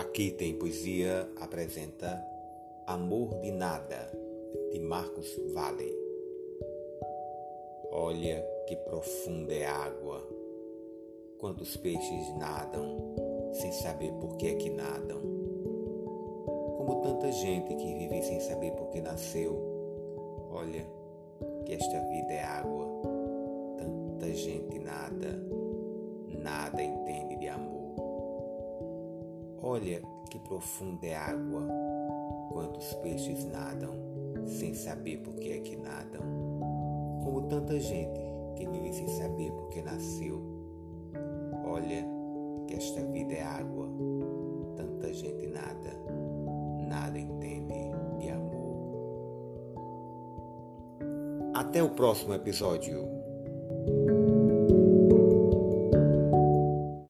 Aqui tem poesia apresenta Amor de Nada, de Marcos Vale. Olha que profunda é a água, quantos peixes nadam, sem saber por que é que nadam. Como tanta gente que vive sem saber por que nasceu. Olha que esta vida é água, tanta gente nada, nada amor. Olha que profunda é a água, quantos peixes nadam, sem saber por que é que nadam. Como tanta gente que vive sem saber por que nasceu. Olha que esta vida é água, tanta gente nada, nada entende de amor. Até o próximo episódio.